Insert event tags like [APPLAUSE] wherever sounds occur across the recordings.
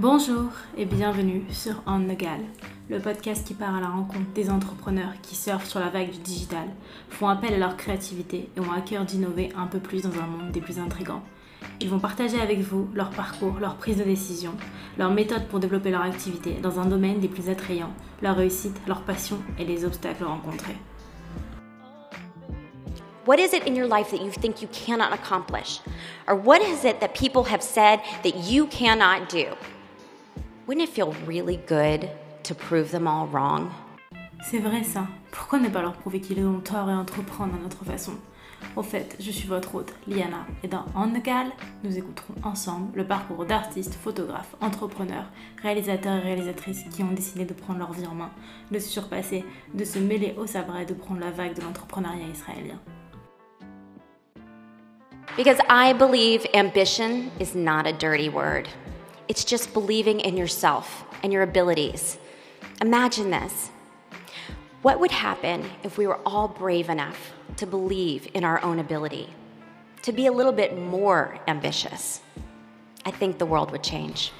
Bonjour et bienvenue sur On the Gal, le podcast qui part à la rencontre des entrepreneurs qui surfent sur la vague du digital, font appel à leur créativité et ont à cœur d'innover un peu plus dans un monde des plus intrigants. Ils vont partager avec vous leur parcours, leur prise de décision, leurs méthodes pour développer leur activité dans un domaine des plus attrayants, leur réussite, leur passion et les obstacles rencontrés. What is it in your life that you think you cannot accomplish? Or what is it that people have said that you cannot do? Wouldn't it feel really good to prove them all wrong? C'est vrai ça. Pourquoi ne pas leur prouver qu'ils ont tort et entreprendre à notre façon? Au fait, je suis votre hôte, Liana, et dans On the Gal, nous écouterons ensemble le parcours d'artistes, photographes, entrepreneurs, réalisateurs et réalisatrices qui ont décidé de prendre leur vie en main, de se surpasser, de se mêler au sabre et de prendre la vague de l'entrepreneuriat israélien. Because I believe ambition is not a dirty word. It's just believing in yourself and your abilities. Imagine this. What would happen if we were all brave enough to believe in our own ability, to be a little bit more ambitious? I think the world would change.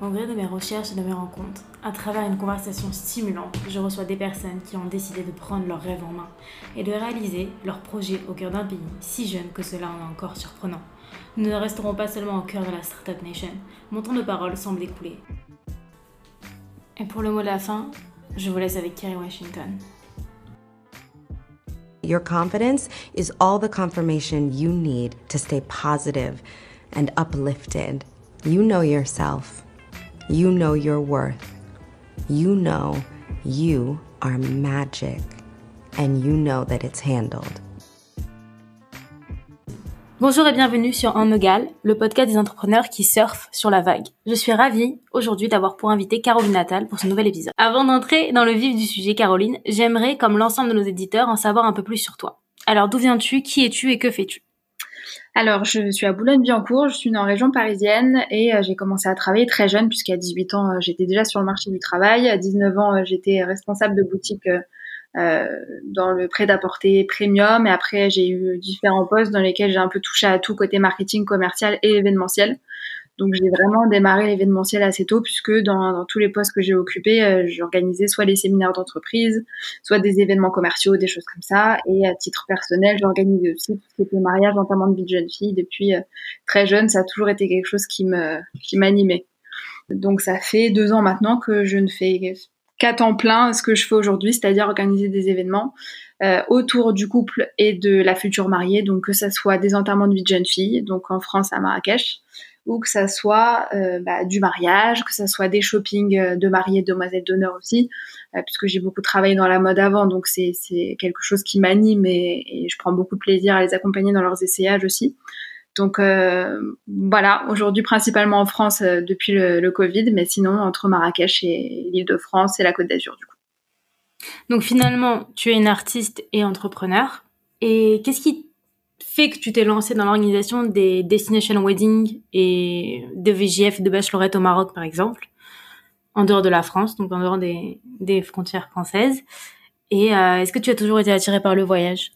Au gré de mes recherches et de mes rencontres, à travers une conversation stimulante, je reçois des personnes qui ont décidé de prendre leurs rêves en main et de réaliser leurs projets au cœur d'un pays si jeune que cela en est encore surprenant. Nous ne resterons pas seulement au cœur de la Startup Nation. Mon temps de parole semble écoulé. Et pour le mot de la fin, je vous laisse avec Kerry Washington. Your confidence is all the confirmation you need to stay positive and uplifted. You know yourself. You know your worth. You know you are magic. And you know that it's handled. Bonjour et bienvenue sur Un Megal, le podcast des entrepreneurs qui surfent sur la vague. Je suis ravie aujourd'hui d'avoir pour invité Caroline Natal pour ce nouvel épisode. Avant d'entrer dans le vif du sujet, Caroline, j'aimerais, comme l'ensemble de nos éditeurs, en savoir un peu plus sur toi. Alors d'où viens-tu, qui es-tu et que fais-tu? Alors, je suis à Boulogne-Billancourt, je suis en région parisienne et euh, j'ai commencé à travailler très jeune puisqu'à 18 ans, euh, j'étais déjà sur le marché du travail. À 19 ans, euh, j'étais responsable de boutique dans le prêt-à-porter premium. Et après, j'ai eu différents postes dans lesquels j'ai un peu touché à tout côté marketing, commercial et événementiel. Donc j'ai vraiment démarré l'événementiel assez tôt puisque dans, dans, tous les postes que j'ai occupés, euh, j'organisais soit des séminaires d'entreprise, soit des événements commerciaux, des choses comme ça. Et à titre personnel, j'organisais aussi tout ce qui était mariage, entamement de vie de jeune fille. Depuis euh, très jeune, ça a toujours été quelque chose qui me qui m'animait. Donc ça fait deux ans maintenant que je ne fais qu'à temps plein ce que je fais aujourd'hui, c'est-à-dire organiser des événements euh, autour du couple et de la future mariée, donc que ça soit des enterrements de vie de jeune fille, donc en France à Marrakech, ou que ça soit euh, bah, du mariage, que ça soit des shoppings euh, de mariés, de demoiselles d'honneur aussi, puisque j'ai beaucoup travaillé dans la mode avant, donc c'est quelque chose qui m'anime et, et, je prends beaucoup de plaisir à les accompagner dans leurs essayages aussi. Donc euh, voilà, aujourd'hui principalement en France euh, depuis le, le, Covid, mais sinon entre Marrakech et l'Île-de-France et la Côte d'Azur du coup. Donc finalement, tu es une artiste et entrepreneur. Et qu'est-ce qui fait que tu t'es lancée dans l'organisation des Destination Wedding et de VGF de Bachelorette au Maroc par exemple, en dehors de la France, donc en dehors des, des frontières françaises? Et euh, est-ce que tu as toujours été attirée par le voyage?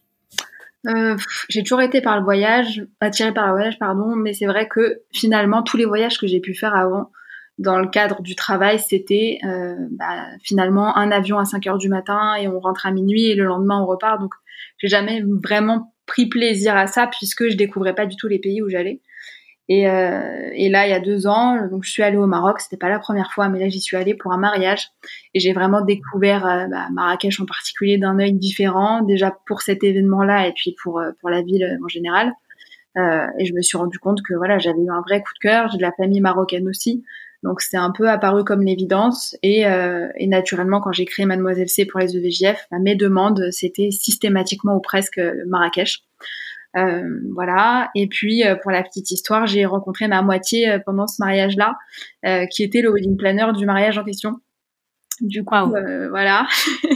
Euh, j'ai toujours été par le voyage, attirée par le voyage, pardon, mais c'est vrai que finalement tous les voyages que j'ai pu faire avant, dans le cadre du travail, c'était euh, bah, finalement un avion à 5 heures du matin et on rentre à minuit et le lendemain on repart. Donc j'ai jamais vraiment pris plaisir à ça puisque je découvrais pas du tout les pays où j'allais. Et, euh, et, là, il y a deux ans, donc je suis allée au Maroc. C'était pas la première fois, mais là j'y suis allée pour un mariage et j'ai vraiment découvert euh, bah, Marrakech en particulier d'un œil différent, déjà pour cet événement-là et puis pour euh, pour la ville en général. Euh, et je me suis rendu compte que voilà, j'avais eu un vrai coup de cœur. J'ai de la famille marocaine aussi, donc c'est un peu apparu comme l'évidence. Et, euh, et, naturellement, quand j'ai créé Mademoiselle C pour les EVJF, bah, mes demandes c'était systématiquement ou presque Marrakech. Euh, voilà. Et puis euh, pour la petite histoire, j'ai rencontré ma moitié euh, pendant ce mariage-là, qui était le wedding planner du mariage en question. Du coup, voilà. [LAUGHS]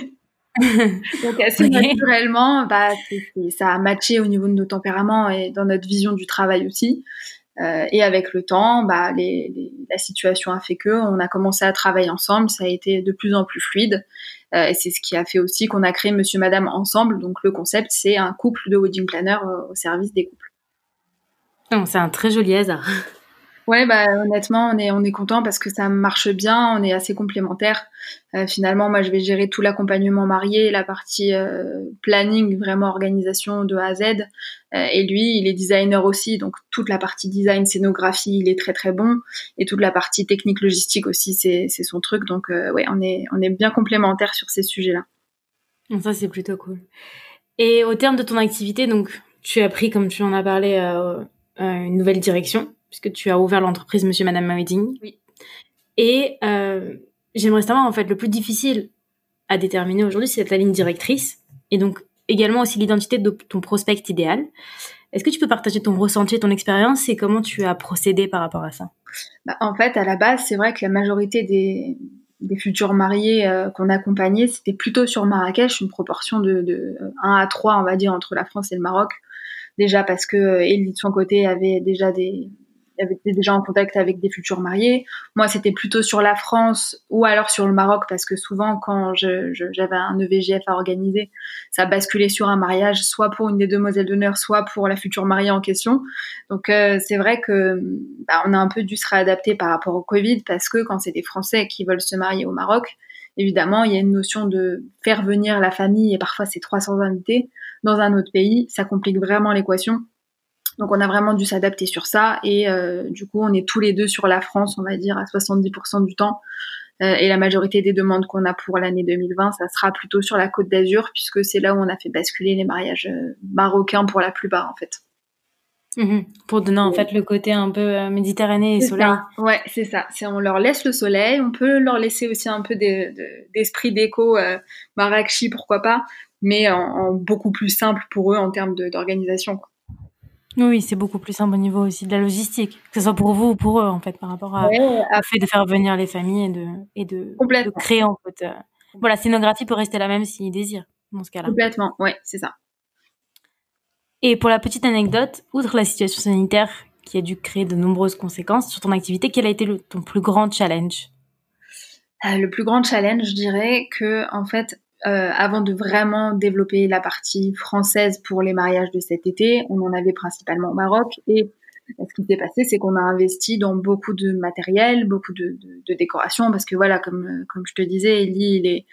Donc assez naturellement, bah, ça a matché au niveau de nos tempéraments et dans notre vision du travail aussi. Euh, et avec le temps, bah, les, les, la situation a fait que on a commencé à travailler ensemble. Ça a été de plus en plus fluide. Euh, et c'est ce qui a fait aussi qu'on a créé Monsieur Madame ensemble. Donc le concept, c'est un couple de wedding planner euh, au service des couples. C'est un très joli hasard. Ouais, bah honnêtement, on est on est content parce que ça marche bien, on est assez complémentaires. Euh, finalement, moi, je vais gérer tout l'accompagnement marié, la partie euh, planning, vraiment organisation de A à Z. Euh, et lui, il est designer aussi, donc toute la partie design, scénographie, il est très très bon. Et toute la partie technique, logistique aussi, c'est c'est son truc. Donc ouais, on est on est bien complémentaires sur ces sujets-là. Ça, c'est plutôt cool. Et au terme de ton activité, donc tu as pris, comme tu en as parlé, une nouvelle direction puisque tu as ouvert l'entreprise Monsieur Madame Wedding. Oui. Et euh, j'aimerais savoir, en fait, le plus difficile à déterminer aujourd'hui, c'est ta ligne directrice, et donc également aussi l'identité de ton prospect idéal. Est-ce que tu peux partager ton ressenti, ton expérience et comment tu as procédé par rapport à ça? Bah, En fait, à la base, c'est vrai que la majorité des, des futurs mariés euh, qu'on accompagnait, c'était plutôt sur Marrakech, une proportion de, de 1 à 3, on va dire, entre la France et le Maroc. Déjà parce que euh, Elie, de son côté, avait déjà des, avait déjà en contact avec des futurs mariés. Moi, c'était plutôt sur la France ou alors sur le Maroc parce que souvent, quand j'avais un EVGF à organiser, ça basculait sur un mariage, soit pour une des demoiselles d'honneur, soit pour la future mariée en question. Donc, euh, c'est vrai que bah, on a un peu dû se réadapter par rapport au Covid parce que quand c'est des Français qui veulent se marier au Maroc, évidemment, il y a une notion de faire venir la famille et parfois c'est 300 invités dans un autre pays. Ça complique vraiment l'équation. Donc on a vraiment dû s'adapter sur ça et euh, du coup on est tous les deux sur la France, on va dire à 70% du temps. Euh, et la majorité des demandes qu'on a pour l'année 2020, ça sera plutôt sur la Côte d'Azur puisque c'est là où on a fait basculer les mariages euh, marocains pour la plupart en fait. Mhm. Pour donner en fait le côté un peu méditerranéen et soleil. Ouais, c'est ça. C'est on leur laisse le soleil, on peut leur laisser aussi un peu d'esprit déco euh, pourquoi pas, mais en, en, beaucoup plus simple pour eux en termes d'organisation. Oui, c'est beaucoup plus simple au niveau aussi de la logistique, que ce soit pour vous ou pour eux, en fait, par rapport à, au fait de faire venir les familles et de, et de, de créer, en fait. Euh, voilà, scénographie peut rester la même s'ils désirent, dans ce cas-là. Complètement, ouais, c'est ça. Et pour la petite anecdote, outre la situation sanitaire qui a dû créer de nombreuses conséquences sur ton activité, quel a été ton plus grand challenge? Euh, Le plus grand challenge, je dirais que, en fait, euh, avant de vraiment développer la partie française pour les mariages de cet été, on en avait principalement au Maroc. Et ce qui s'est passé, c'est qu'on a investi dans beaucoup de matériel, beaucoup de, de, de décoration, parce que voilà, comme comme je te disais, Eli, il est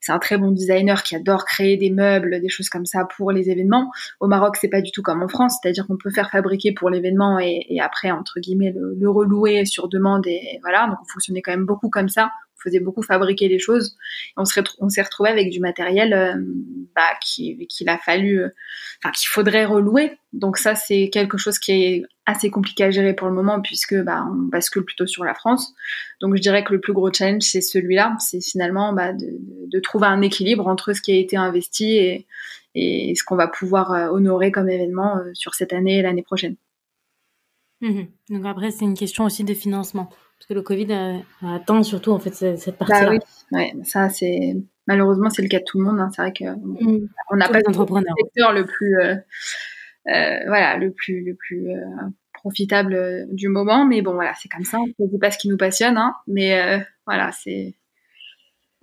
c'est un très bon designer qui adore créer des meubles, des choses comme ça pour les événements. Au Maroc, c'est pas du tout comme en France, c'est-à-dire qu'on peut faire fabriquer pour l'événement et, après entre guillemets le, relouer sur demande et voilà. Donc on fonctionnait quand même beaucoup comme ça faisait beaucoup fabriquer les choses. on s'est on retrouvé avec du matériel euh, bah, qu'il a fallu, euh, enfin qu'il faudrait relouer. Donc ça c'est quelque chose qui est assez compliqué à gérer pour le moment puisque bah, on bascule plutôt sur la France. Donc je dirais que le plus gros challenge c'est celui-là, c'est finalement bah, de, de, trouver un équilibre entre ce qui a été investi et, et ce qu'on va pouvoir euh, honorer comme événement sur cette année et l'année prochaine. Mmh Donc après c'est une question aussi de financement. Parce que le Covid atteint surtout en fait cette partie-là. Bah oui, ouais, ça c'est malheureusement c'est le cas de tout le monde. Hein. C'est vrai que mm. on n'a pas le secteur le plus euh, euh, voilà le plus le plus euh, profitable euh, du moment, mais bon voilà c'est comme ça. On ne pas ce qui nous passionne, hein, mais euh, voilà c'est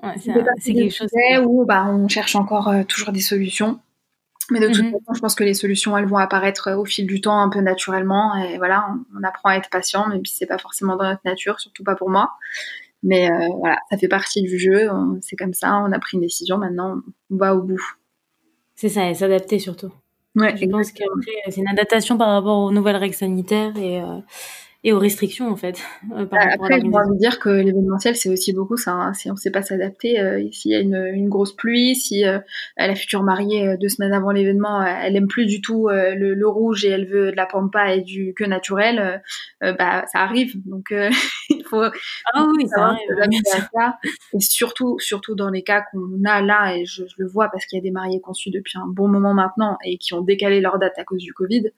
ouais, c'est quelque chose où bah on cherche encore toujours des solutions. Mais de toute mhm. façon, je pense que les solutions, elles vont apparaître au fil du temps un peu naturellement. Et voilà, on, apprend à être patient, même si c'est pas forcément dans notre nature, surtout pas pour moi. Mais euh, voilà, ça fait partie du jeu. C'est comme ça. On a pris une décision. Maintenant, on va au bout. C'est ça, et s'adapter surtout. Ouais, je pense que c'est une adaptation par rapport aux nouvelles règles sanitaires et, euh, et aux restrictions en fait. [LAUGHS] Euh, par bah, Après, je envie dire que l'événementiel c'est aussi beaucoup ça. Hein. Si on ne sait pas s'adapter, euh, s'il y a une, une, grosse pluie, si euh, la future mariée deux semaines avant l'événement, elle aime plus du tout le, le, rouge et elle veut de la pampa et du que naturel, bah ça arrive. Donc [LAUGHS] il faut. Ah oui, ça arrive. Ça. Et surtout, surtout dans les cas qu'on a là et je, je le vois parce qu'il y a des mariés qu'on suit depuis un bon moment maintenant et qui ont décalé leur date à cause du Covid.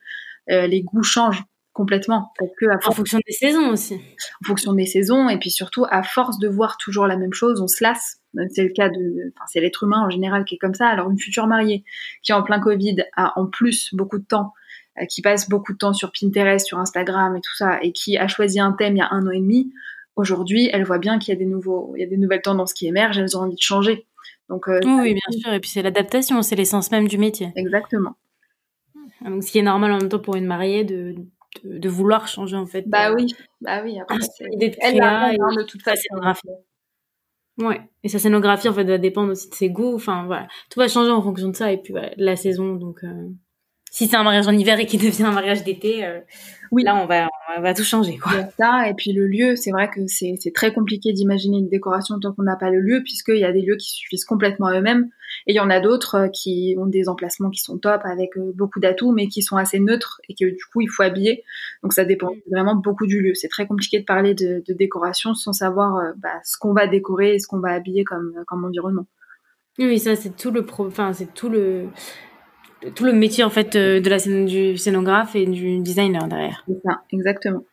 les goûts changent complètement. Parce que en fonction des saisons aussi. En fonction des saisons, et puis surtout, à force de voir toujours la même chose, on se lasse. C'est le cas de, enfin, c'est l'être humain en général qui est comme ça. Alors, une future mariée qui en plein Covid a en plus beaucoup de temps, euh, qui passe beaucoup de temps sur Pinterest, sur Instagram et tout ça, et qui a choisi un thème il y a un an et demi. Aujourd'hui, elle voit bien qu'il y a des nouveaux, il y a des nouvelles tendances qui émergent. Elles ont envie de changer. Donc, euh, oui, bien sûr. Et puis c'est l'adaptation, c'est l'essence même du métier. Exactement. Donc, ce qui est normal en même temps pour une mariée de de, vouloir changer en fait. Bah oui, bah oui. Après, c'est elle la de toute façon. Ouais. Et sa scénographie en fait va dépendre aussi de ses goûts. Enfin voilà, tout va changer en fonction de ça et puis la saison donc. Euh, si c'est un mariage en hiver et qui devient un mariage d'été, euh, oui. là on va, on va tout changer. Quoi. ça, et puis le lieu, c'est vrai que c'est très compliqué d'imaginer une décoration tant qu'on n'a pas le lieu, puisqu'il y a des lieux qui suffisent complètement à eux-mêmes, et il y en a d'autres euh, qui ont des emplacements qui sont top, avec euh, beaucoup d'atouts, mais qui sont assez neutres, et que du coup il faut habiller. Donc ça dépend mm. vraiment beaucoup du lieu. C'est très compliqué de parler de, de décoration sans savoir bah, ce qu'on va décorer et ce qu'on va habiller comme, comme environnement. Oui, ça c'est tout le pro... enfin c'est tout le tout le métier en fait euh, de la scène du scénographe et du designer derrière. C'est ça, exactement.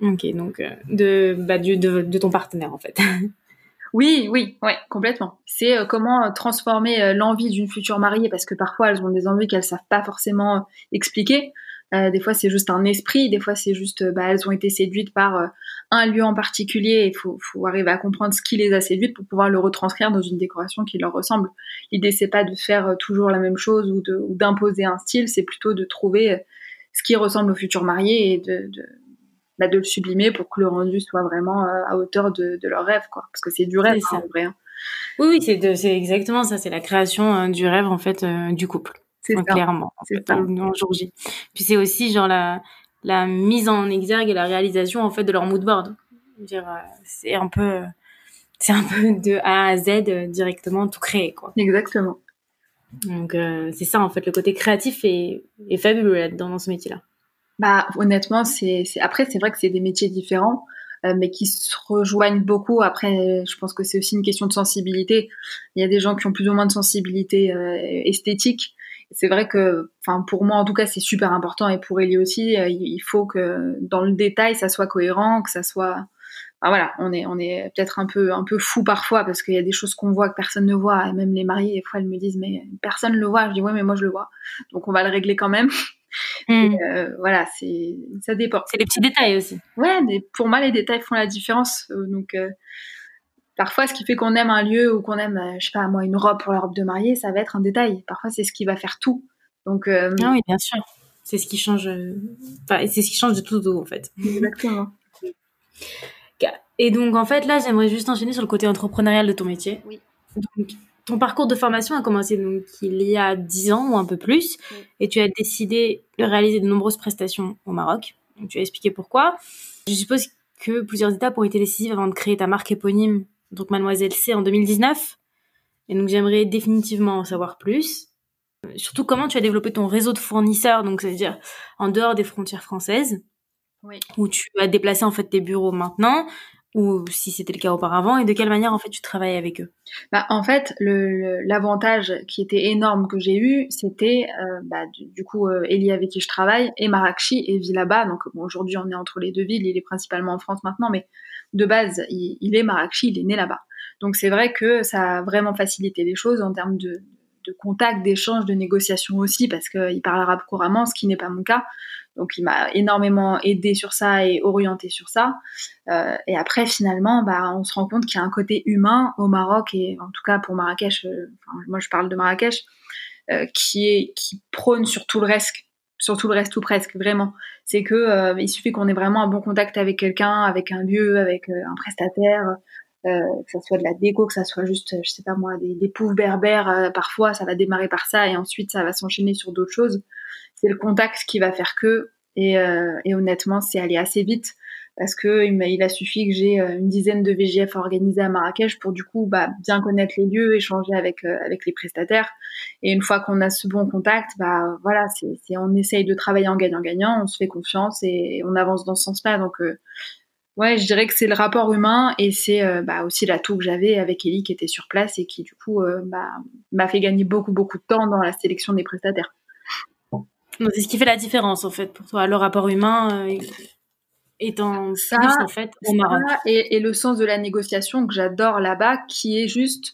Ok, donc euh, de, bah, de, de, ton partenaire en fait. [LAUGHS] Oui, oui, ouais, complètement. C'est euh, comment transformer l'envie d'une future mariée, parce que parfois elles ont des envies qu'elles savent pas forcément expliquer. Euh, des fois, c'est juste un esprit. Des fois, c'est juste, bah, elles ont été séduites par euh, un lieu en particulier. Il faut, faut, arriver à comprendre ce qui les a séduites pour pouvoir le retranscrire dans une décoration qui leur ressemble. L'idée, c'est pas de faire euh, toujours la même chose ou d'imposer un style. C'est plutôt de trouver ce qui ressemble au futur marié et de, de, bah, de le sublimer pour que le rendu soit vraiment à hauteur de, de leur rêve, quoi. Parce que c'est du rêve, hein, en vrai. Hein. Oui, oui, c'est exactement ça. C'est la création du rêve, en fait, du couple. C'est clairement. C'est en jour J. Puis c'est aussi genre la, la mise en exergue et la réalisation en fait de leur mood board. Euh, c'est un peu c'est un [LAUGHS] peu de A à Z euh, directement tout créé quoi. Exactement. Donc euh, c'est ça en fait le côté créatif est, est fabuleux là dans ce métier là. Bah honnêtement c'est après c'est vrai que c'est des métiers différents mais qui se rejoignent beaucoup. Après, je pense que c'est aussi une question de sensibilité. Il y a des gens qui ont plus ou moins de sensibilité esthétique, c'est vrai que, enfin, pour moi en tout cas, c'est super important et pour Ellie aussi, euh, il faut que dans le détail, ça soit cohérent, que ça soit, enfin, voilà, on est, on est peut-être un peu, un peu fou parfois parce qu'il y a des choses qu'on voit que personne ne voit et même les mariés, des fois, elles me disent mais personne ne le voit. Je dis ouais, mais moi je le vois, donc on va le régler quand même. [LAUGHS] Hmm. Euh, voilà, c'est, ça dépend. C'est les petits détails aussi. Ouais, mais pour moi les détails font la différence. Euh, donc Parfois, ce qui fait qu'on aime un lieu ou qu'on aime, euh, je sais pas, moi, une robe pour la robe de mariée, ça va être un détail. Parfois, c'est ce qui va faire tout. Donc, euh, ah oui, bien sûr. C'est ce qui change. Euh, enfin, c'est ce qui change de tout au en fait. Exactement. Et donc, en fait, là, j'aimerais juste enchaîner sur le côté entrepreneurial de ton métier. Oui. Donc, ton parcours de formation a commencé donc il y a 10 ans ou un peu plus, et tu as décidé de réaliser de nombreuses prestations au Maroc. Donc, tu as expliqué pourquoi. Je suppose que plusieurs étapes ont été décisives avant de créer ta marque éponyme donc Mademoiselle C en 2019. Et donc j'aimerais définitivement en savoir plus. Surtout comment tu as développé ton réseau de fournisseurs, donc c'est-à-dire en dehors des frontières françaises, oui. où tu as déplacé en fait tes bureaux maintenant, ou si c'était le cas auparavant, et de quelle manière en fait tu travailles avec eux? Bah, En fait, l'avantage qui était énorme que j'ai eu, c'était euh, bah, du, coup euh, Elie avec qui je travaille, et Marrakchi et vit là-bas. Donc bon, aujourd'hui on est entre les deux villes, il est principalement en France maintenant, mais de base, il, est Marrakchi, il est né là-bas. Donc c'est vrai que ça a vraiment facilité les choses en termes de, contact, d'échange, de négociation aussi, parce qu'il parle arabe couramment, ce qui n'est pas mon cas. Donc il m'a énormément aidé sur ça et orienté sur ça. Euh, et après finalement, bah, on se rend compte qu'il y a un côté humain au Maroc et en tout cas pour Marrakech, euh, moi je parle de Marrakech, euh, qui est qui prône sur tout le reste sur tout le reste ou presque vraiment. C'est que euh, il suffit qu'on ait vraiment un bon contact avec quelqu'un avec un lieu avec euh, un prestataire euh, que ça soit de la déco que ça soit juste je sais pas moi des, poufs berbères parfois ça va démarrer par ça et ensuite ça va s'enchaîner sur d'autres choses. C'est le contact qui va faire que et, honnêtement c'est allé assez vite parce que il, a suffi que j'ai euh, une dizaine de VGF organisés à Marrakech pour du coup bah, bien connaître les lieux, échanger avec euh, avec les prestataires. Et une fois qu'on a ce bon contact, bah voilà, on essaye de travailler en gagnant-gagnant, on se fait confiance et on avance dans ce sens-là. Donc euh, ouais, je dirais que c'est le rapport humain et c'est bah, aussi l'atout que j'avais avec Ellie qui était sur place et qui du coup bah, m'a fait gagner beaucoup beaucoup de temps dans la sélection des prestataires. C'est ce qui fait la différence en fait pour toi, le rapport humain étant ça, en fait au Maroc. Et, le sens de la négociation que j'adore là-bas, qui est juste,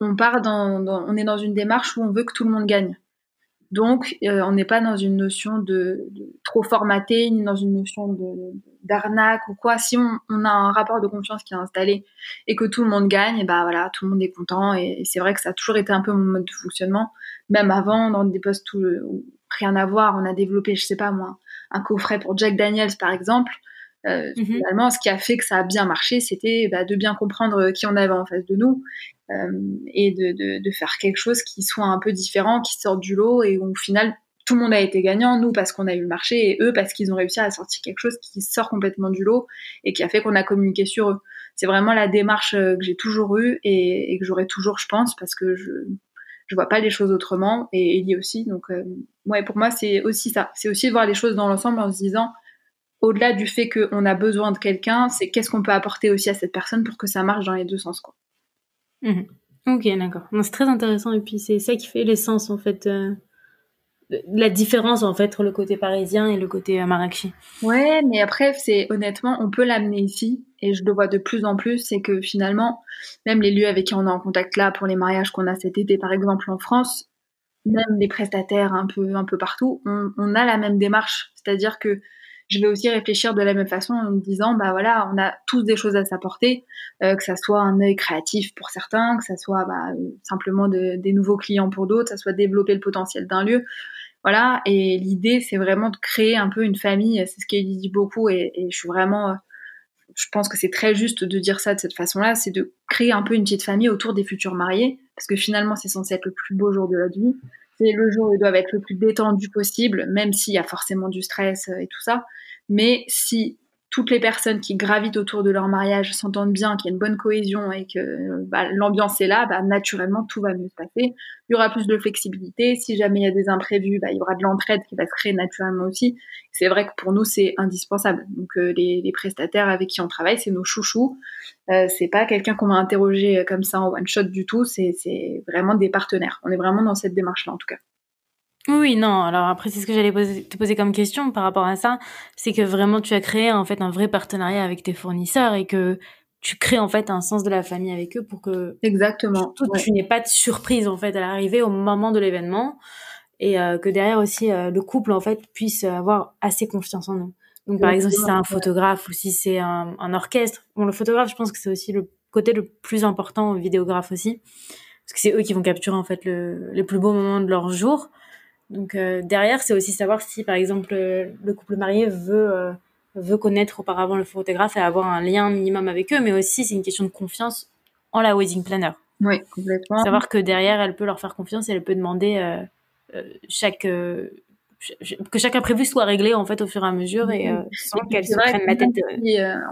on part dans, on est dans une démarche où on veut que tout le monde gagne. Donc, euh, on n'est pas dans une notion de, trop formaté, ni dans une notion d'arnaque ou quoi. Si on, on, a un rapport de confiance qui est installé et que tout le monde gagne, et bah voilà, tout le monde est content. Et, c'est vrai que ça a toujours été un peu mon mode de fonctionnement, même avant dans des postes où rien à voir. On a développé, je sais pas moi, un coffret pour Jack Daniels par exemple. Euh, mhm. Finalement, ce qui a fait que ça a bien marché, c'était bah, de bien comprendre qui on avait en face de nous euh, et de, de, de, faire quelque chose qui soit un peu différent, qui sorte du lot et où, au final tout le monde a été gagnant, nous parce qu'on a eu le marché et eux parce qu'ils ont réussi à sortir quelque chose qui sort complètement du lot et qui a fait qu'on a communiqué sur eux. C'est vraiment la démarche euh, que j'ai toujours eue et, et que j'aurai toujours, je pense, parce que je je vois pas les choses autrement et Ellie aussi. Donc euh, ouais, pour moi c'est aussi ça. C'est aussi de voir les choses dans l'ensemble en se disant au-delà du fait qu'on a besoin de quelqu'un, c'est qu'est-ce qu'on peut apporter aussi à cette personne pour que ça marche dans les deux sens quoi. Mmh. Ok, d'accord. C'est très intéressant et puis c'est ça qui fait l'essence en fait. Euh, la différence en fait entre le côté parisien et le côté euh, Marrakech. Ouais, mais après c'est honnêtement on peut l'amener ici et je le vois de plus en plus, c'est que finalement même les lieux avec qui on est en contact là pour les mariages qu'on a cet été par exemple en France, même les prestataires un peu un peu partout, on, a la même démarche, c'est-à-dire que je vais aussi réfléchir de la même façon en me disant bah voilà on a tous des choses à s'apporter euh, que ça soit un œil créatif pour certains que ça soit bah, simplement des nouveaux clients pour d'autres ça soit développer le potentiel d'un lieu voilà, et l'idée, c'est vraiment de créer un peu une famille. C'est ce qu'elle dit beaucoup, et, je suis vraiment, je pense que c'est très juste de dire ça de cette façon-là, c'est de créer un peu une petite famille autour des futurs mariés, parce que finalement, c'est censé être le plus beau jour de la vie. Le jour ils doivent être le plus détendu possible, même s'il y a forcément du stress euh, et tout ça. Mais si toutes les personnes qui gravitent autour de leur mariage s'entendent bien, qu'il y a une bonne cohésion et que bah, l'ambiance est là, bah, naturellement tout va mieux se passer. Il y aura plus de flexibilité. Si jamais il y a des imprévus, bah, il y aura de l'entraide qui va se créer naturellement aussi. C'est vrai que pour nous c'est indispensable. Donc euh, les, prestataires avec qui on travaille, c'est nos chouchous. Euh, c'est pas quelqu'un qu'on va interroger euh, comme ça en one shot du tout. C'est vraiment des partenaires. On est vraiment dans cette démarche là en tout cas. Oui, non. Alors après, c'est ce que j'allais te poser comme question par rapport à ça, c'est que vraiment tu as créé en fait un vrai partenariat avec tes fournisseurs et que tu crées en fait un sens de la famille avec eux pour que exactement tu n'aies pas de surprise en fait à l'arrivée au moment de l'événement et euh, que derrière aussi euh, le couple en fait puisse avoir assez confiance en eux. Donc par exemple si c'est un photographe ou si c'est un, un, orchestre, bon le photographe je pense que c'est aussi le côté le plus important, au vidéographe aussi parce que c'est eux qui vont capturer en fait le, les plus beaux moments de leur jour. Donc euh, derrière, c'est aussi savoir si, par exemple, le couple marié veut euh, veut connaître auparavant le photographe et avoir un lien minimum avec eux, mais aussi c'est une question de confiance en la wedding planner. Oui, complètement. Savoir que derrière, elle peut leur faire confiance et elle peut demander euh, chaque que chaque imprévu soit réglé en fait au fur et à mesure et sans qu'elle se prenne la tête.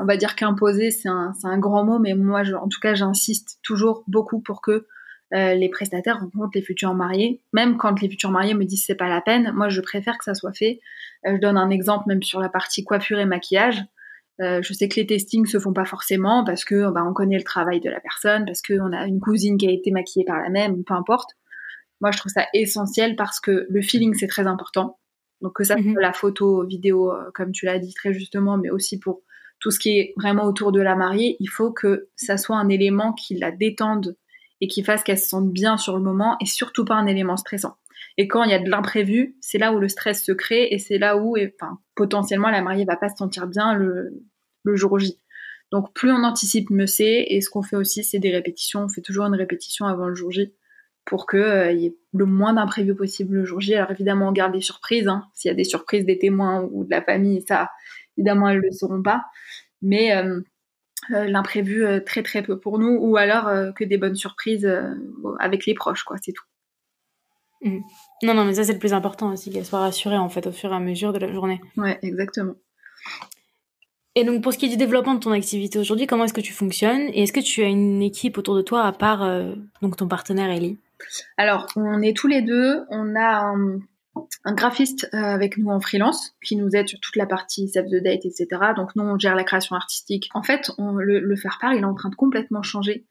on va dire qu'imposer c'est un, un grand mot, mais moi en tout cas j'insiste toujours beaucoup pour que euh, les prestataires rencontrent les futurs mariés. Même quand les futurs mariés me disent c'est pas la peine, moi je préfère que ça soit fait. Euh, je donne un exemple même sur la partie coiffure et maquillage. Euh, je sais que les testings se font pas forcément parce que bah, on connaît le travail de la personne, parce qu'on a une cousine qui a été maquillée par la même, peu importe. Moi, je trouve ça essentiel parce que le feeling c'est très important. Donc que ça soit mhm. la photo, vidéo, comme tu l'as dit très justement, mais aussi pour tout ce qui est vraiment autour de la mariée, il faut que ça soit un élément qui la détende et qui fasse qu'elle se sente bien sur le moment et surtout pas un élément stressant. Et quand il y a de l'imprévu, c'est là où le stress se crée et c'est là où, enfin, potentiellement, la mariée va pas se sentir bien le, le jour J. Donc, plus on anticipe, mieux c'est. Et ce qu'on fait aussi, c'est des répétitions. On fait toujours une répétition avant le jour J pour qu'il euh, y ait le moins d'imprévus possible le jour J. Alors, évidemment, on garde des surprises. Hein. S'il y a des surprises des témoins ou de la famille, ça, évidemment, elles le sauront pas. Mais euh, l'imprévu euh, très très peu pour nous ou alors euh, que des bonnes surprises avec les proches quoi c'est tout. Mmh. non non mais ça c'est le plus important aussi qu'elle soit rassurée en fait au fur et à mesure de la journée. Ouais exactement. Et donc pour ce qui est du développement de ton activité aujourd'hui comment est-ce que tu fonctionnes? Et est-ce que tu as une équipe autour de toi à part donc ton partenaire Ellie? Alors on est tous les deux on a un graphiste euh, avec nous en freelance qui nous aide sur toute la partie save the date, etc. Donc nous, on gère la création artistique. En fait, le, faire part, il est en train de complètement changer.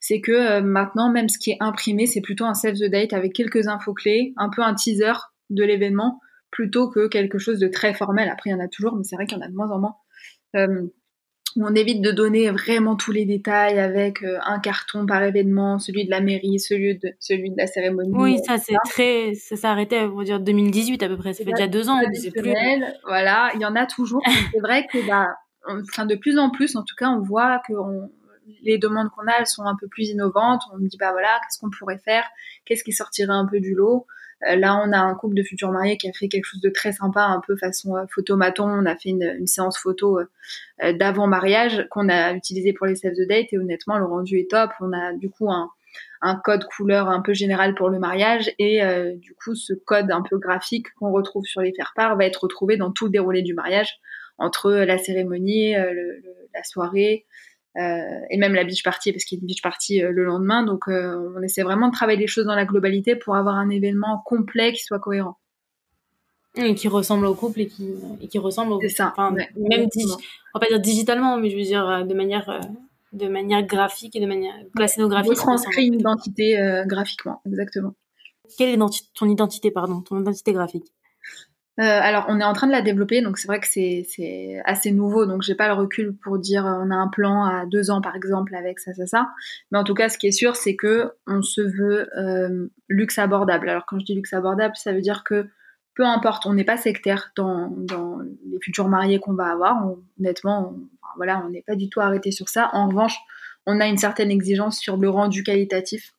C'est que euh, maintenant, même ce qui est imprimé, c'est plutôt un save the date avec quelques infos clés, un peu un teaser de l'événement, plutôt que quelque chose de très formel. Après, il y en a toujours, mais c'est vrai qu'il y en a de moins en moins. Euh, on évite de donner vraiment tous les détails avec euh, un carton par événement, celui de la mairie, celui de, celui de la cérémonie. Oui, ça c'est très, ça s'est arrêté, on va dire 2018 à peu près, ça fait déjà deux ans, plus. Voilà, il y en a toujours. [LAUGHS] c'est vrai que bah, enfin de plus en plus, en tout cas, on voit que les demandes qu'on a, elles sont un peu plus innovantes. On me dit bah voilà, qu'est-ce qu'on pourrait faire, qu'est-ce qui sortirait un peu du lot? Là, on a un couple de futurs mariés qui a fait quelque chose de très sympa, un peu façon photomaton. On a fait une, séance photo d'avant mariage qu'on a utilisé pour les save the date et honnêtement, le rendu est top. On a du coup un code couleur un peu général pour le mariage et euh, du coup ce code un peu graphique qu'on retrouve sur les faire-part va être retrouvé dans tout le déroulé du mariage entre la cérémonie, euh, la soirée euh, et même la beach party parce qu'il y a une beach party le lendemain donc on essaie vraiment de travailler les choses dans la globalité pour avoir un événement complet qui soit cohérent. Et qui ressemble au couple et qui, et qui ressemble au. C'est ça. Enfin, même, on va pas dire digitalement, mais je veux dire de manière de manière graphique et de manière scénographique. transcrit une identité euh, graphiquement, exactement. Quelle est ton identité, pardon, ton identité graphique? Euh, alors, on est en train de la développer, donc c'est vrai que c'est assez nouveau, donc j'ai pas le recul pour dire on a un plan à deux ans par exemple avec ça, ça, ça. Mais en tout cas, ce qui est sûr, c'est que on se veut euh, luxe abordable. Alors quand je dis luxe abordable, ça veut dire que peu importe, on n'est pas sectaire dans, dans, les futurs mariés qu'on va avoir. honnêtement, voilà, on n'est pas du tout arrêté sur ça. En revanche, on a une certaine exigence sur le rendu qualitatif.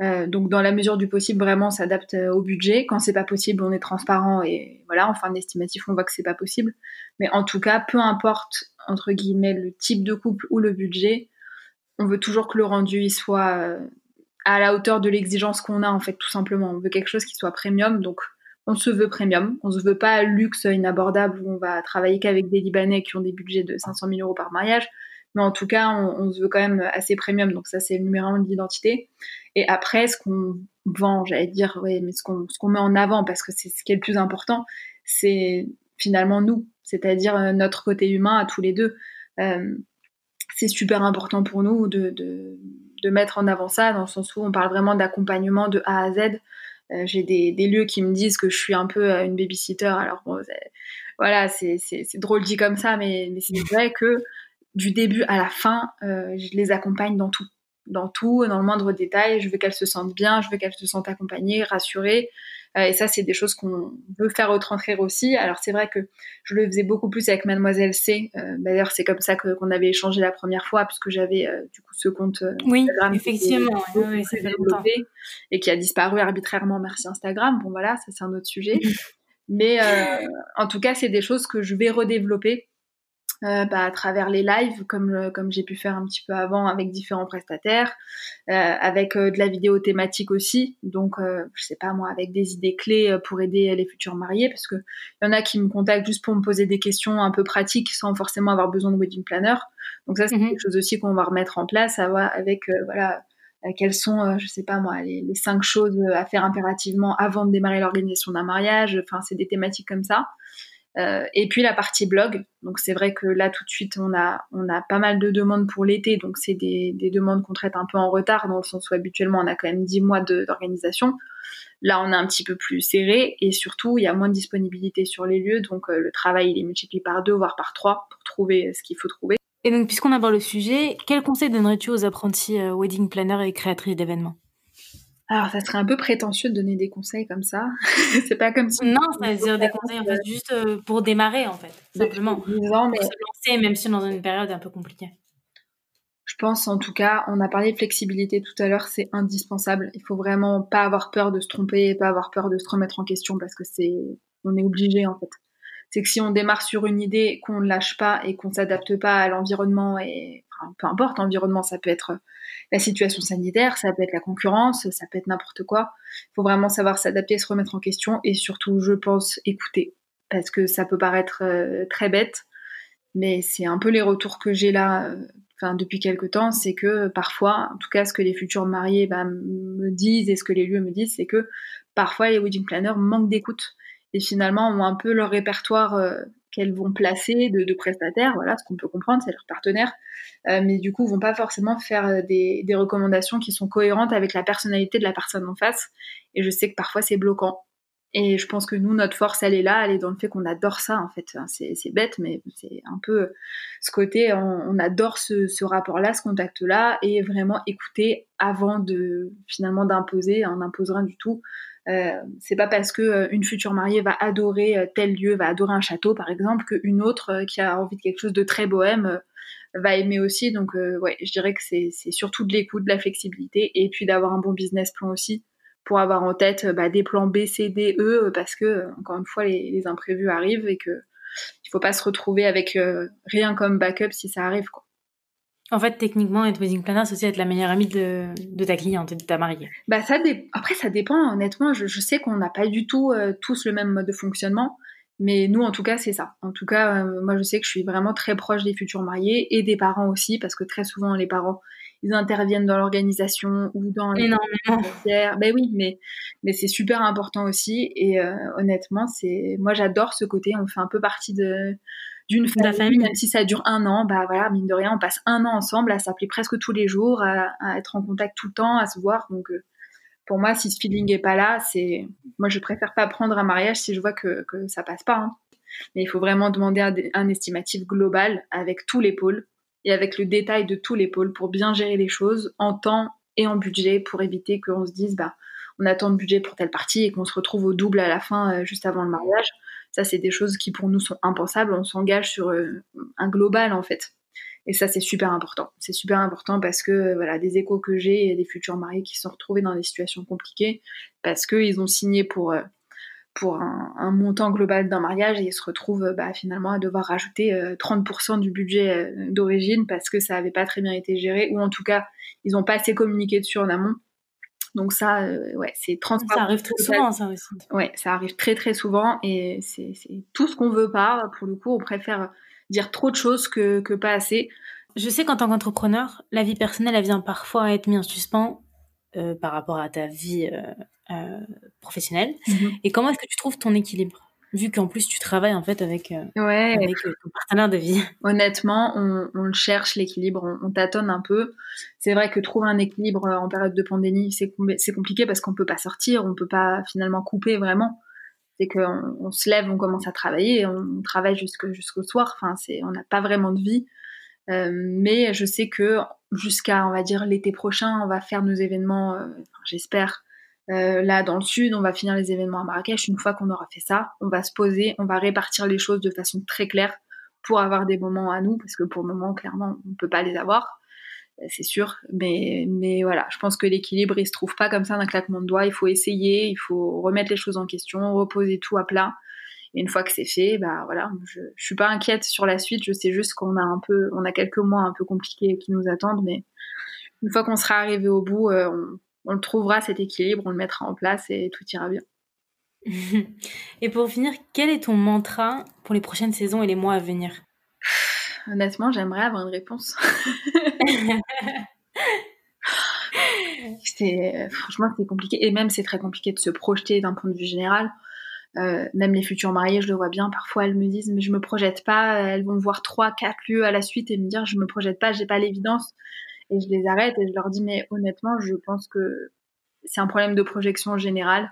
Euh, donc, dans la mesure du possible, vraiment, on s'adapte euh, au budget. Quand c'est pas possible, on est transparent et voilà, en fin d'estimatif, on voit que c'est pas possible. Mais en tout cas, peu importe entre guillemets le type de couple ou le budget, on veut toujours que le rendu soit euh, à la hauteur de l'exigence qu'on a en fait, tout simplement. On veut quelque chose qui soit premium, donc on se veut premium, on se veut pas luxe inabordable où on va travailler qu'avec des Libanais qui ont des budgets de 500 000 euros par mariage, mais en tout cas, on, se veut quand même assez premium, donc ça c'est le numéro un de l'identité. Et après, ce qu'on vend, j'allais dire, oui, mais ce qu'on met en avant, parce que c'est ce qui est le plus important, c'est finalement nous, c'est-à-dire euh, notre côté humain à tous les deux. Euh, c'est super important pour nous de, de, de mettre en avant ça, dans le sens où on parle vraiment d'accompagnement de A à Z. Euh, j'ai des, des, lieux qui me disent que je suis un peu une babysitter. Alors bon, voilà, c'est drôle dit comme ça, mais, mais c'est vrai que du début à la fin, euh, je les accompagne dans tout dans tout, dans le moindre détail. Je veux qu'elles se sentent bien, je veux qu'elles se sentent accompagnées, rassurées. Euh, et ça, c'est des choses qu'on veut faire retranscrire aussi. Alors c'est vrai que je le faisais beaucoup plus avec Mademoiselle C. Euh, d'ailleurs, c'est comme ça qu'on avait échangé la première fois, puisque j'avais euh, du coup ce compte oui, effectivement, oui, développé et qui a disparu arbitrairement. Merci Instagram. Bon voilà, ça c'est un autre sujet. [LAUGHS] Mais en tout cas, c'est des choses que je vais redévelopper euh, bah, à travers les lives, comme, comme j'ai pu faire un petit peu avant avec différents prestataires, euh, avec euh, de la vidéo thématique aussi. Donc, je sais pas moi, avec des idées clés pour aider les futurs mariés, parce que y en a qui me contactent juste pour me poser des questions un peu pratiques sans forcément avoir besoin de wedding planner. Donc ça, c'est mhm. quelque chose aussi qu'on va remettre en place avec voilà quelles sont, je sais pas moi, les, les, cinq choses à faire impérativement avant de démarrer l'organisation d'un mariage. Enfin, c'est des thématiques comme ça. Euh, et puis la partie blog. Donc c'est vrai que là tout de suite on a pas mal de demandes pour l'été. Donc c'est des, des demandes qu'on traite un peu en retard dans le sens où habituellement on a quand même 10 mois d'organisation. Là on a un petit peu plus serré et surtout il y a moins de disponibilité sur les lieux. Donc euh, le travail il est multiplié par deux voire par trois pour trouver ce qu'il faut trouver. Et donc puisqu'on aborde le sujet, quel conseil donnerais-tu aux apprentis euh, wedding planner et créatrices d'événements? Alors, ça serait un peu prétentieux de donner des conseils comme ça. [LAUGHS] c'est pas comme si. Non, ça veut dire des conseils en fait, juste euh, pour démarrer en fait, simplement. Ans, mais... Pour se lancer, même si dans une période un peu compliquée. Je pense en tout cas, on a parlé de flexibilité tout à l'heure, c'est indispensable. Il faut vraiment pas avoir peur de se tromper, pas avoir peur de se remettre en question parce que c'est, on est obligé en fait. C'est que si on démarre sur une idée, qu'on ne lâche pas et qu'on s'adapte pas à l'environnement et peu importe l'environnement, ça peut être la situation sanitaire, ça peut être la concurrence, ça peut être n'importe quoi. Il faut vraiment savoir s'adapter, se remettre en question et surtout, je pense, écouter. Parce que ça peut paraître euh, très bête, mais c'est un peu les retours que j'ai là, euh, enfin depuis quelques temps, c'est que parfois, en tout cas, ce que les futurs mariés bah, me disent et ce que les lieux me disent, c'est que parfois les wedding planners manquent d'écoute et finalement ont un peu leur répertoire euh, qu'elles vont placer de, prestataires, voilà, ce qu'on peut comprendre, c'est leur partenaire, euh, mais du coup, vont pas forcément faire euh, des, recommandations qui sont cohérentes avec la personnalité de la personne en face. Et je sais que parfois c'est bloquant. Et je pense que nous, notre force, elle est là, elle est dans le fait qu'on adore ça, en fait. c'est bête, mais c'est un peu ce côté, on, adore ce, rapport-là, ce contact-là, et vraiment écouter avant de finalement d'imposer, on n'imposera rien du tout. Euh, c'est pas parce que euh, une future mariée va adorer euh, tel lieu, va adorer un château par exemple, qu'une autre qui a envie de quelque chose de très bohème va aimer aussi. Donc ouais, je dirais que c'est surtout de l'écoute, de la flexibilité et puis d'avoir un bon business plan aussi pour avoir en tête bah, des plans B, C, D, E, parce que, encore une fois, les, imprévus arrivent et que il faut pas se retrouver avec rien comme backup si ça arrive. Quoi. En fait, techniquement, être wedding planner, c'est aussi être la meilleure amie de, ta cliente, de ta mariée. Bah, ça Après, ça dépend, honnêtement. Je, sais qu'on n'a pas du tout euh, tous le même mode de fonctionnement. Mais nous, en tout cas, c'est ça. En tout cas, euh, moi, je sais que je suis vraiment très proche des futurs mariés et des parents aussi, parce que très souvent, les parents, ils interviennent dans l'organisation ou dans les Ben oui, mais, mais c'est super important aussi. Et euh, honnêtement, c'est moi, j'adore ce côté. On fait un peu partie de d'une famille, même si ça dure un an, bah voilà, mine de rien, on passe un an ensemble à s'appeler presque tous les jours, à, être en contact tout le temps, à se voir. Donc, euh, pour moi, si ce feeling est pas là, c'est, moi, je préfère pas prendre un mariage si je vois que, que ça passe pas. Hein. Mais il faut vraiment demander un, un, estimatif global avec tous les pôles et avec le détail de tous les pôles pour bien gérer les choses en temps et en budget pour éviter qu'on se dise, bah, on a tant de budget pour telle partie et qu'on se retrouve au double à la fin, euh, juste avant le mariage. Ça, c'est des choses qui pour nous sont impensables. On s'engage sur euh, un global en fait. Et ça, c'est super important. C'est super important parce que voilà, des échos que j'ai et des futurs mariés qui se sont retrouvés dans des situations compliquées parce qu'ils ont signé pour euh, un, montant global d'un mariage et ils se retrouvent bah, finalement à devoir rajouter 30% euh, du budget d'origine parce que ça n'avait pas très bien été géré ou en tout cas ils n'ont pas assez communiqué dessus en amont donc ça, euh, ouais, c'est transparent. Ça arrive très souvent, ça aussi. Ouais, ça arrive très très souvent et c'est tout ce qu'on veut pas. Pour le coup, on préfère dire trop de choses que, que pas assez. Je sais qu'en tant qu'entrepreneur, la vie personnelle, elle vient parfois être mise en suspens euh, par rapport à ta vie euh, professionnelle. Mm-hmm. Et comment est-ce que tu trouves ton équilibre? Vu qu'en plus tu travailles en fait avec, euh, avec euh, ton partenaire de vie Honnêtement, on, on cherche l'équilibre, on, tâtonne un peu. C'est vrai que trouver un équilibre euh, en période de pandémie, c'est compliqué parce qu'on peut pas sortir, on peut pas finalement couper vraiment. C'est qu'on on se lève, on commence à travailler, on travaille jusqu'au soir. Enfin, c'est on n'a pas vraiment de vie. Euh, mais je sais que jusqu'à on va dire l'été prochain, on va faire nos événements. J'espère euh, là, dans le sud, on va finir les événements à Marrakech. Une fois qu'on aura fait ça, on va se poser, on va répartir les choses de façon très claire pour avoir des moments à nous, parce que pour le moment, clairement, on ne peut pas les avoir, euh, c'est sûr. Mais, mais voilà, je pense que l'équilibre, il se trouve pas comme ça d'un claquement de doigts. Il faut essayer, il faut remettre les choses en question, reposer tout à plat. Et une fois que c'est fait, bah voilà, je, je suis pas inquiète sur la suite. Je sais juste qu'on a un peu, on a quelques mois un peu compliqués qui nous attendent, mais une fois qu'on sera arrivé au bout, euh, on, on le trouvera cet équilibre, on le mettra en place et tout ira bien. [LAUGHS] et pour finir, quel est ton mantra pour les prochaines saisons et les mois à venir? [SIGHS] Honnêtement, j'aimerais avoir une réponse. [LAUGHS] [LAUGHS] c'est franchement c'est compliqué et même c'est très compliqué de se projeter d'un point de vue général. Euh, même les futurs mariés, je le vois bien. Parfois, elles me disent mais je me projette pas. Elles vont voir trois, quatre lieux à la suite et me dire je me projette pas, j'ai pas l'évidence et je les arrête et je leur dis mais honnêtement je pense que c'est un problème de projection générale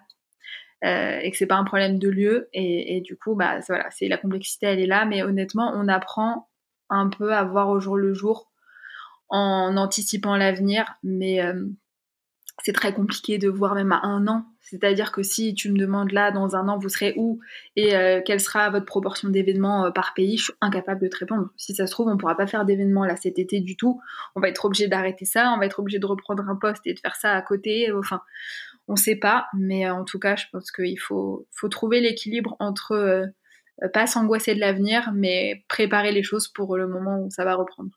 euh, et que c'est pas un problème de lieu. Et, du coup bah voilà c'est la complexité elle est là. Mais honnêtement on apprend un peu à voir au jour le jour en anticipant l'avenir. Mais euh, c'est très compliqué de voir même à un an c'est-à-dire que si tu me demandes là, dans un an, vous serez où et euh, quelle sera votre proportion d'événements euh, par pays, je suis incapable de te répondre. Si ça se trouve, on ne pourra pas faire d'événements là cet été du tout. On va être obligé d'arrêter ça, on va être obligé de reprendre un poste et de faire ça à côté. Enfin, on ne sait pas, mais euh, en tout cas, je pense qu'il faut, faut trouver l'équilibre entre pas s'angoisser de l'avenir, mais préparer les choses pour le moment où ça va reprendre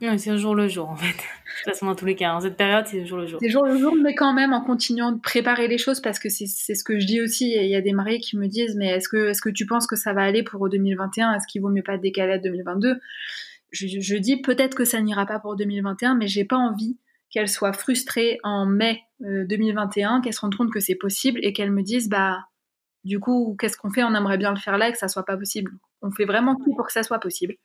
c'est au jour le jour en fait. [LAUGHS] De toute façon, dans tous les cas, en cette période, c'est au jour le jour. C'est jour le jour, mais quand même en continuant de préparer les choses parce que c'est ce que je dis aussi. Il y a des mariés qui me disent Mais est-ce que, est que tu penses que ça va aller pour 2021 Est-ce qu'il vaut mieux pas décaler à 2022 je, je, dis peut-être que ça n'ira pas pour 2021, mais j'ai pas envie qu'elle soit frustrée en mai 2021, euh, qu'elle se rende compte que c'est possible et qu'elle me dise Bah, du coup, qu'est-ce qu'on fait? On aimerait bien le faire là et que ça soit pas possible. On fait vraiment tout pour que ça soit possible.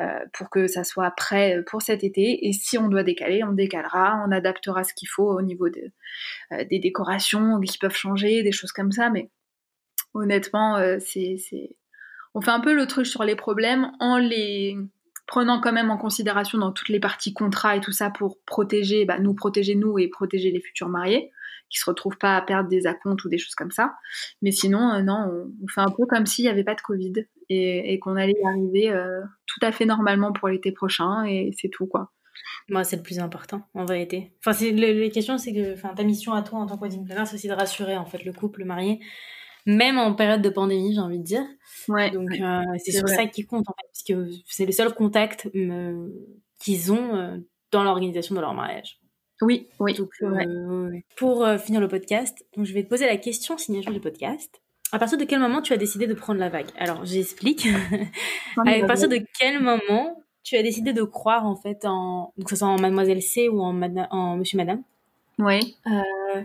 Euh, pour que ça soit prêt pour cet été. Et si on doit décaler, on décalera, on adaptera ce qu'il faut au niveau euh, des décorations qui peuvent changer, des choses comme ça. Mais honnêtement, euh, c'est, on fait un peu l'autruche sur les problèmes en les prenant quand même en considération dans toutes les parties contrat et tout ça pour protéger, bah, nous protéger nous et protéger les futurs mariés qui se retrouvent pas à perdre des acomptes ou des choses comme ça. Mais sinon, euh, non, on, fait un peu comme s'il n'y avait pas de Covid et, qu'on allait y arriver euh, tout à fait normalement pour l'été prochain et c'est tout quoi. Moi, c'est le plus important, en vérité. Enfin, c'est les questions, c'est que, enfin, ta mission à toi en tant que wedding planner, c'est aussi de rassurer en fait le couple marié, même en période de pandémie, j'ai envie de dire. Ouais. Donc, euh, c'est sur ça qui compte en fait, parce que c'est le seul contact euh, qu'ils ont dans l'organisation de leur mariage. Oui, oui. Pour finir le podcast, donc je vais te poser la question signature du podcast. À partir de quel moment tu as décidé de prendre la vague? Alors, j'explique. [LAUGHS] à partir de quel moment tu as décidé de croire en fait en que ce soit en Mademoiselle C ou en, en Monsieur Madame? Oui. Euh,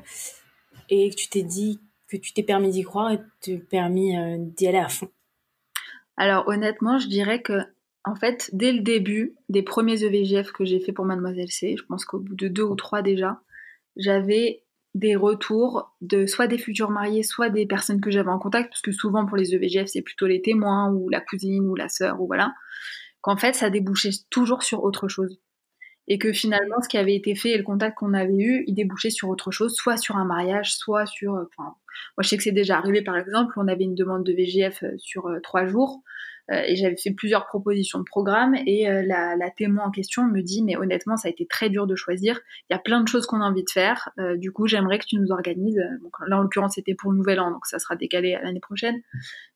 et que tu t'es dit que tu t'es permis d'y croire et t'es permis euh, d'y aller à fond? Alors honnêtement, je dirais que en fait, dès le début des premiers EVGF que j'ai fait pour Mademoiselle C, je pense qu'au bout de deux ou trois déjà, j'avais des retours de soit des futurs mariés, soit des personnes que j'avais en contact, parce que souvent pour les EVGF, c'est plutôt les témoins ou la cousine ou la sœur ou voilà qu'en fait, ça débouchait toujours sur autre chose. Et que finalement, ce qui avait été fait et le contact qu'on avait eu, il débouchait sur autre chose, soit sur un mariage, soit sur. Euh, enfin, moi, je sais que c'est déjà arrivé, par exemple, on avait une demande de VGF euh, sur euh, trois jours. Euh, et j'avais fait plusieurs propositions de programme et euh, la, témoin en question me dit mais honnêtement ça a été très dur de choisir. Il y a plein de choses qu'on a envie de faire. Euh, du coup j'aimerais que tu nous organises. Là en l'occurrence c'était pour le nouvel an donc ça sera décalé à l'année prochaine.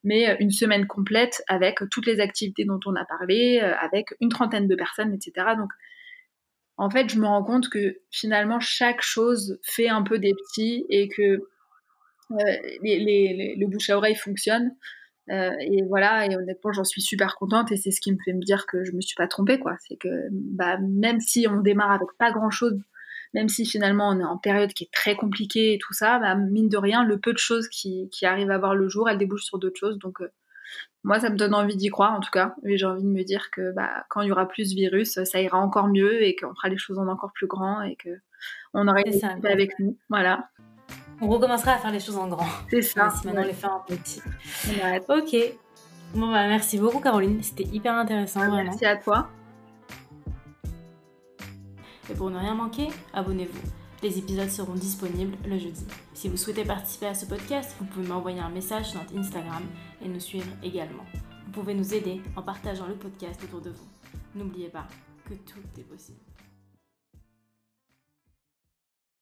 Mais une semaine complète avec toutes les activités dont on a parlé, avec une trentaine de personnes etc. Donc en fait, je me rends compte que finalement, chaque chose fait un peu des petits et que les, le bouche à oreille fonctionne. Euh, et voilà, et honnêtement, j'en suis super contente et c'est ce qui me fait me dire que je me suis pas trompée, quoi. C'est que, bah, même si on démarre avec pas grand chose, même si finalement on est en période qui est très compliquée et tout ça, bah, mine de rien, le peu de choses qui, qui arrivent à voir le jour, elles débouchent sur d'autres choses. Donc, euh, moi, ça me donne envie d'y croire, en tout cas. Et j'ai envie de me dire que, bah, quand il y aura plus de virus, ça ira encore mieux et qu'on fera les choses en encore plus grand et que on aura été avec nous. Voilà. On recommencera à faire les choses en grand. C'est ça. Si maintenant les faire en petit. Ok. Bon bah merci beaucoup Caroline, c'était hyper intéressant vraiment. Merci à toi. Et pour ne rien manquer, abonnez-vous. Les épisodes seront disponibles le jeudi. Si vous souhaitez participer à ce podcast, vous pouvez m'envoyer un message sur notre Instagram et nous suivre également. Vous pouvez nous aider en partageant le podcast autour de vous. N'oubliez pas que tout est possible.